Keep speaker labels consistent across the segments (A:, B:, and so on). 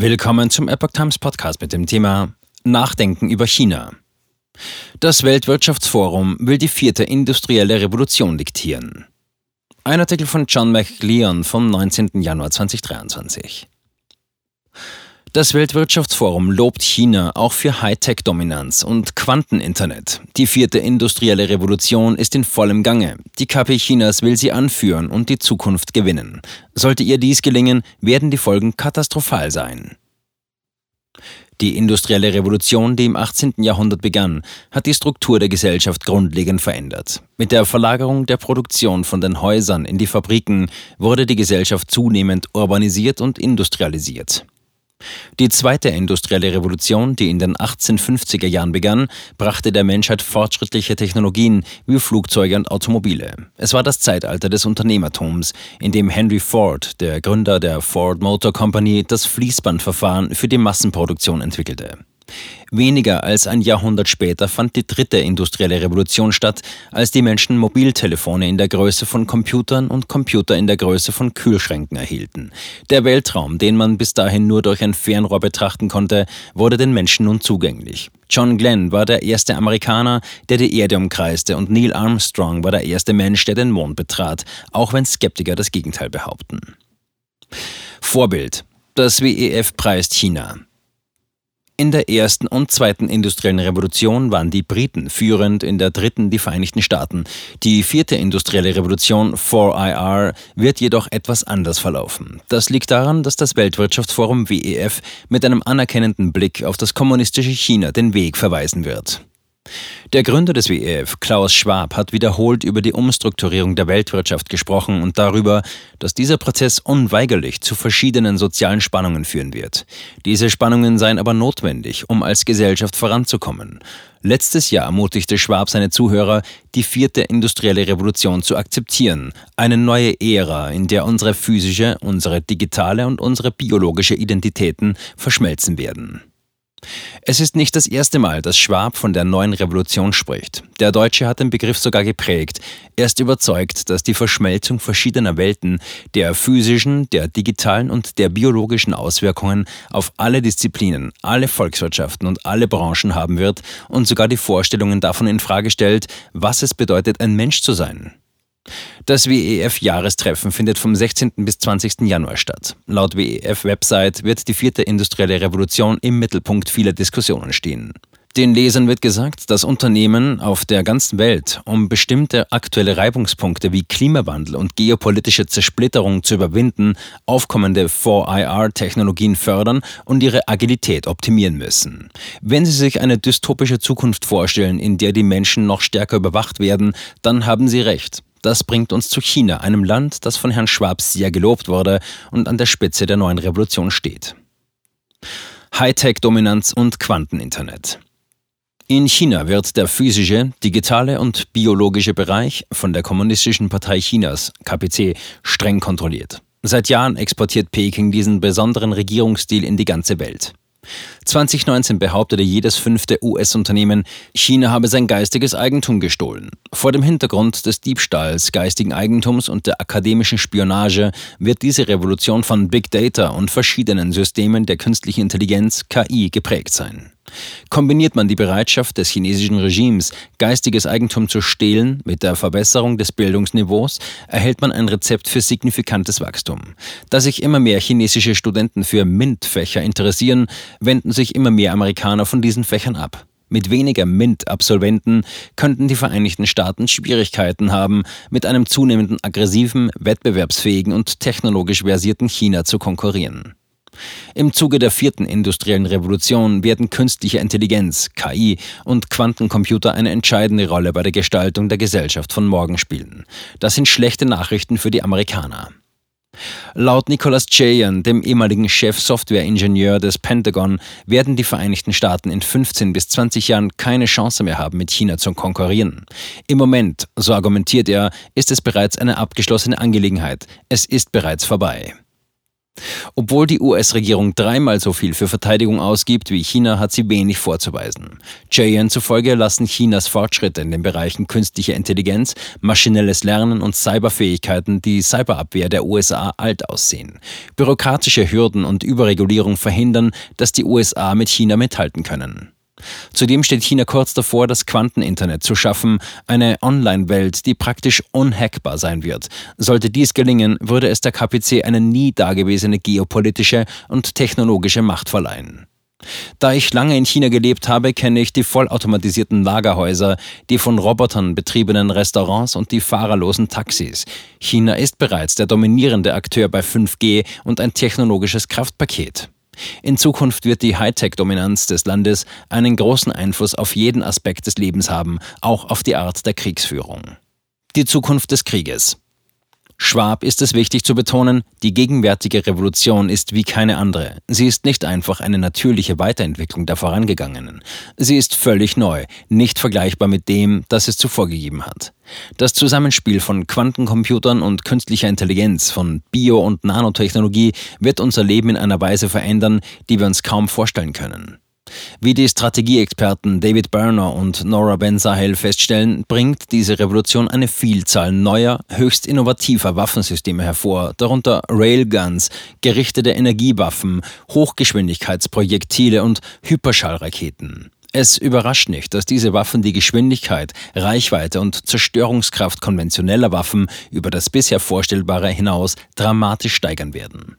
A: Willkommen zum Epoch Times Podcast mit dem Thema Nachdenken über China. Das Weltwirtschaftsforum will die vierte industrielle Revolution diktieren. Ein Artikel von John McLeon vom 19. Januar 2023. Das Weltwirtschaftsforum lobt China auch für Hightech-Dominanz und Quanteninternet. Die vierte industrielle Revolution ist in vollem Gange. Die KP Chinas will sie anführen und die Zukunft gewinnen. Sollte ihr dies gelingen, werden die Folgen katastrophal sein. Die industrielle Revolution, die im 18. Jahrhundert begann, hat die Struktur der Gesellschaft grundlegend verändert. Mit der Verlagerung der Produktion von den Häusern in die Fabriken wurde die Gesellschaft zunehmend urbanisiert und industrialisiert. Die zweite industrielle Revolution, die in den 1850er Jahren begann, brachte der Menschheit fortschrittliche Technologien wie Flugzeuge und Automobile. Es war das Zeitalter des Unternehmertums, in dem Henry Ford, der Gründer der Ford Motor Company, das Fließbandverfahren für die Massenproduktion entwickelte. Weniger als ein Jahrhundert später fand die dritte industrielle Revolution statt, als die Menschen Mobiltelefone in der Größe von Computern und Computer in der Größe von Kühlschränken erhielten. Der Weltraum, den man bis dahin nur durch ein Fernrohr betrachten konnte, wurde den Menschen nun zugänglich. John Glenn war der erste Amerikaner, der die Erde umkreiste und Neil Armstrong war der erste Mensch, der den Mond betrat, auch wenn Skeptiker das Gegenteil behaupten. Vorbild. Das WEF preist China. In der ersten und zweiten industriellen Revolution waren die Briten führend, in der dritten die Vereinigten Staaten. Die vierte industrielle Revolution 4IR wird jedoch etwas anders verlaufen. Das liegt daran, dass das Weltwirtschaftsforum WEF mit einem anerkennenden Blick auf das kommunistische China den Weg verweisen wird. Der Gründer des WEF, Klaus Schwab, hat wiederholt über die Umstrukturierung der Weltwirtschaft gesprochen und darüber, dass dieser Prozess unweigerlich zu verschiedenen sozialen Spannungen führen wird. Diese Spannungen seien aber notwendig, um als Gesellschaft voranzukommen. Letztes Jahr ermutigte Schwab seine Zuhörer, die vierte industrielle Revolution zu akzeptieren, eine neue Ära, in der unsere physische, unsere digitale und unsere biologische Identitäten verschmelzen werden. Es ist nicht das erste Mal, dass Schwab von der neuen Revolution spricht. Der Deutsche hat den Begriff sogar geprägt. Er ist überzeugt, dass die Verschmelzung verschiedener Welten, der physischen, der digitalen und der biologischen Auswirkungen auf alle Disziplinen, alle Volkswirtschaften und alle Branchen haben wird und sogar die Vorstellungen davon in Frage stellt, was es bedeutet, ein Mensch zu sein. Das WEF-Jahrestreffen findet vom 16. bis 20. Januar statt. Laut WEF-Website wird die vierte industrielle Revolution im Mittelpunkt vieler Diskussionen stehen. Den Lesern wird gesagt, dass Unternehmen auf der ganzen Welt, um bestimmte aktuelle Reibungspunkte wie Klimawandel und geopolitische Zersplitterung zu überwinden, aufkommende 4IR-Technologien fördern und ihre Agilität optimieren müssen. Wenn Sie sich eine dystopische Zukunft vorstellen, in der die Menschen noch stärker überwacht werden, dann haben Sie recht. Das bringt uns zu China, einem Land, das von Herrn Schwab sehr gelobt wurde und an der Spitze der neuen Revolution steht. Hightech-Dominanz und Quanteninternet. In China wird der physische, digitale und biologische Bereich von der Kommunistischen Partei Chinas, KPC, streng kontrolliert. Seit Jahren exportiert Peking diesen besonderen Regierungsstil in die ganze Welt. 2019 behauptete jedes fünfte US-Unternehmen, China habe sein geistiges Eigentum gestohlen. Vor dem Hintergrund des Diebstahls geistigen Eigentums und der akademischen Spionage wird diese Revolution von Big Data und verschiedenen Systemen der künstlichen Intelligenz KI geprägt sein. Kombiniert man die Bereitschaft des chinesischen Regimes, geistiges Eigentum zu stehlen, mit der Verbesserung des Bildungsniveaus, erhält man ein Rezept für signifikantes Wachstum. Da sich immer mehr chinesische Studenten für MINT-Fächer interessieren, wenden sich immer mehr Amerikaner von diesen Fächern ab. Mit weniger MINT-Absolventen könnten die Vereinigten Staaten Schwierigkeiten haben, mit einem zunehmenden aggressiven, wettbewerbsfähigen und technologisch versierten China zu konkurrieren. Im Zuge der vierten industriellen Revolution werden künstliche Intelligenz, KI und Quantencomputer eine entscheidende Rolle bei der Gestaltung der Gesellschaft von morgen spielen. Das sind schlechte Nachrichten für die Amerikaner. Laut Nicholas Chayan, dem ehemaligen Chef-Software-Ingenieur des Pentagon, werden die Vereinigten Staaten in 15 bis 20 Jahren keine Chance mehr haben, mit China zu konkurrieren. Im Moment, so argumentiert er, ist es bereits eine abgeschlossene Angelegenheit. Es ist bereits vorbei. Obwohl die US-Regierung dreimal so viel für Verteidigung ausgibt wie China, hat sie wenig vorzuweisen. Jayen zufolge lassen Chinas Fortschritte in den Bereichen künstliche Intelligenz, maschinelles Lernen und Cyberfähigkeiten die Cyberabwehr der USA alt aussehen. Bürokratische Hürden und Überregulierung verhindern, dass die USA mit China mithalten können. Zudem steht China kurz davor, das Quanteninternet zu schaffen, eine Online-Welt, die praktisch unhackbar sein wird. Sollte dies gelingen, würde es der KPC eine nie dagewesene geopolitische und technologische Macht verleihen. Da ich lange in China gelebt habe, kenne ich die vollautomatisierten Lagerhäuser, die von Robotern betriebenen Restaurants und die fahrerlosen Taxis. China ist bereits der dominierende Akteur bei 5G und ein technologisches Kraftpaket. In Zukunft wird die Hightech-Dominanz des Landes einen großen Einfluss auf jeden Aspekt des Lebens haben, auch auf die Art der Kriegsführung. Die Zukunft des Krieges. Schwab ist es wichtig zu betonen, die gegenwärtige Revolution ist wie keine andere. Sie ist nicht einfach eine natürliche Weiterentwicklung der vorangegangenen. Sie ist völlig neu, nicht vergleichbar mit dem, das es zuvor gegeben hat. Das Zusammenspiel von Quantencomputern und künstlicher Intelligenz, von Bio- und Nanotechnologie wird unser Leben in einer Weise verändern, die wir uns kaum vorstellen können. Wie die Strategieexperten David Berner und Nora Ben Sahel feststellen, bringt diese Revolution eine Vielzahl neuer, höchst innovativer Waffensysteme hervor, darunter Railguns, gerichtete Energiewaffen, Hochgeschwindigkeitsprojektile und Hyperschallraketen. Es überrascht nicht, dass diese Waffen die Geschwindigkeit, Reichweite und Zerstörungskraft konventioneller Waffen über das bisher Vorstellbare hinaus dramatisch steigern werden.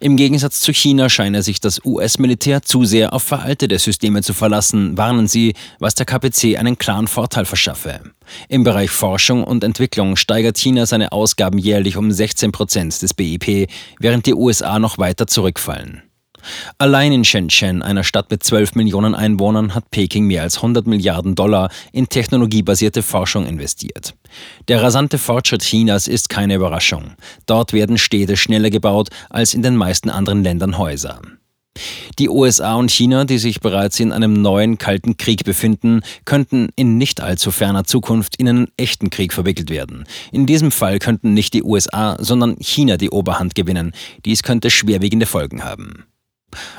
A: Im Gegensatz zu China scheine sich das US-Militär zu sehr auf veraltete Systeme zu verlassen, warnen sie, was der KPC einen klaren Vorteil verschaffe. Im Bereich Forschung und Entwicklung steigert China seine Ausgaben jährlich um 16 Prozent des BIP, während die USA noch weiter zurückfallen. Allein in Shenzhen, einer Stadt mit 12 Millionen Einwohnern, hat Peking mehr als 100 Milliarden Dollar in technologiebasierte Forschung investiert. Der rasante Fortschritt Chinas ist keine Überraschung. Dort werden Städte schneller gebaut als in den meisten anderen Ländern Häuser. Die USA und China, die sich bereits in einem neuen Kalten Krieg befinden, könnten in nicht allzu ferner Zukunft in einen echten Krieg verwickelt werden. In diesem Fall könnten nicht die USA, sondern China die Oberhand gewinnen. Dies könnte schwerwiegende Folgen haben.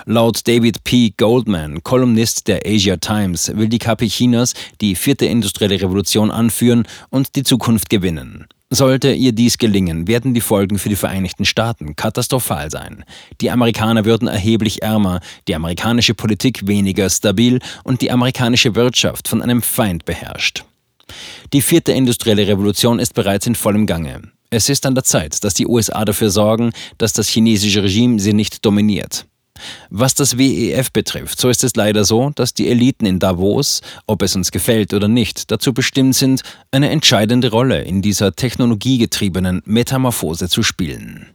A: Laut David P. Goldman, Kolumnist der Asia Times, will die KP Chinas die vierte industrielle Revolution anführen und die Zukunft gewinnen. Sollte ihr dies gelingen, werden die Folgen für die Vereinigten Staaten katastrophal sein. Die Amerikaner würden erheblich ärmer, die amerikanische Politik weniger stabil und die amerikanische Wirtschaft von einem Feind beherrscht. Die vierte industrielle Revolution ist bereits in vollem Gange. Es ist an der Zeit, dass die USA dafür sorgen, dass das chinesische Regime sie nicht dominiert. Was das WEF betrifft, so ist es leider so, dass die Eliten in Davos, ob es uns gefällt oder nicht, dazu bestimmt sind, eine entscheidende Rolle in dieser technologiegetriebenen Metamorphose zu spielen.